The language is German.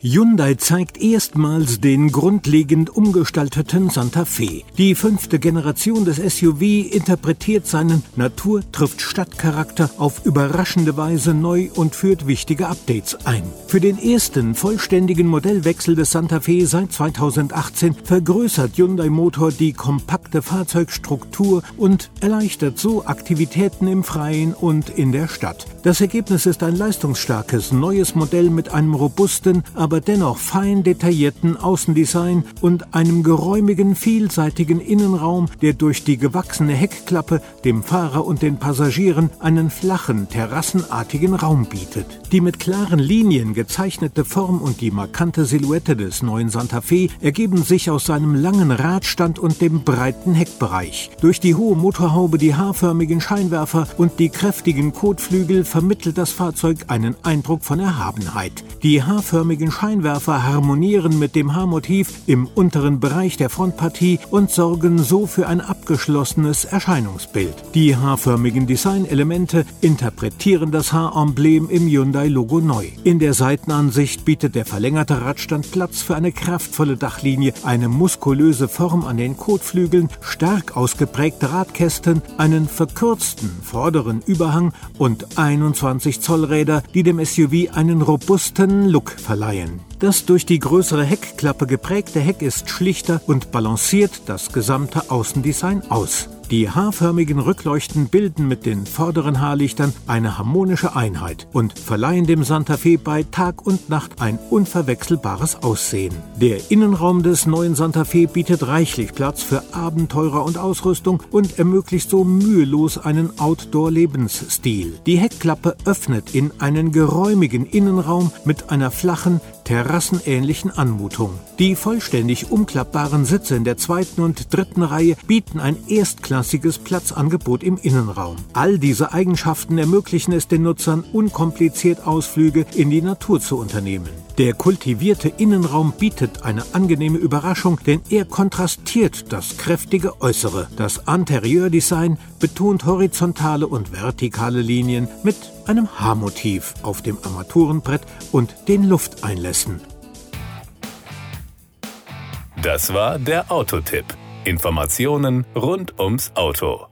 Hyundai zeigt erstmals den grundlegend umgestalteten Santa Fe. Die fünfte Generation des SUV interpretiert seinen Natur trifft Stadtcharakter auf überraschende Weise neu und führt wichtige Updates ein. Für den ersten vollständigen Modellwechsel des Santa Fe seit 2018 vergrößert Hyundai Motor die kompakte Fahrzeugstruktur und erleichtert so Aktivitäten im Freien und in der Stadt. Das Ergebnis ist ein leistungsstarkes neues Modell mit einem robusten, aber dennoch fein detaillierten Außendesign und einem geräumigen, vielseitigen Innenraum, der durch die gewachsene Heckklappe dem Fahrer und den Passagieren einen flachen, terrassenartigen Raum bietet. Die mit klaren Linien gezeichnete Form und die markante Silhouette des neuen Santa Fe ergeben sich aus seinem langen Radstand und dem breiten Heckbereich. Durch die hohe Motorhaube, die haarförmigen Scheinwerfer und die kräftigen Kotflügel vermittelt das Fahrzeug einen Eindruck von Erhabenheit. Die haarförmigen Scheinwerfer harmonieren mit dem Haarmotiv im unteren Bereich der Frontpartie und sorgen so für ein abgeschlossenes Erscheinungsbild. Die haarförmigen Designelemente interpretieren das Haaremblem im Hyundai-Logo neu. In der Seitenansicht bietet der verlängerte Radstand Platz für eine kraftvolle Dachlinie, eine muskulöse Form an den Kotflügeln, stark ausgeprägte Radkästen, einen verkürzten vorderen Überhang und 21 Zoll Räder, die dem SUV einen robusten Look verleihen. Das durch die größere Heckklappe geprägte Heck ist schlichter und balanciert das gesamte Außendesign aus. Die haarförmigen Rückleuchten bilden mit den vorderen Haarlichtern eine harmonische Einheit und verleihen dem Santa Fe bei Tag und Nacht ein unverwechselbares Aussehen. Der Innenraum des neuen Santa Fe bietet reichlich Platz für Abenteurer und Ausrüstung und ermöglicht so mühelos einen Outdoor-Lebensstil. Die Heckklappe öffnet in einen geräumigen Innenraum mit einer flachen, terrassenähnlichen Anmutung. Die vollständig umklappbaren Sitze in der zweiten und dritten Reihe bieten ein erstklassiges Platzangebot im Innenraum. All diese Eigenschaften ermöglichen es den Nutzern, unkompliziert Ausflüge in die Natur zu unternehmen. Der kultivierte Innenraum bietet eine angenehme Überraschung, denn er kontrastiert das kräftige Äußere. Das Interieurdesign betont horizontale und vertikale Linien mit einem Haarmotiv auf dem Armaturenbrett und den Lufteinlässen. Das war der Autotipp. Informationen rund ums Auto.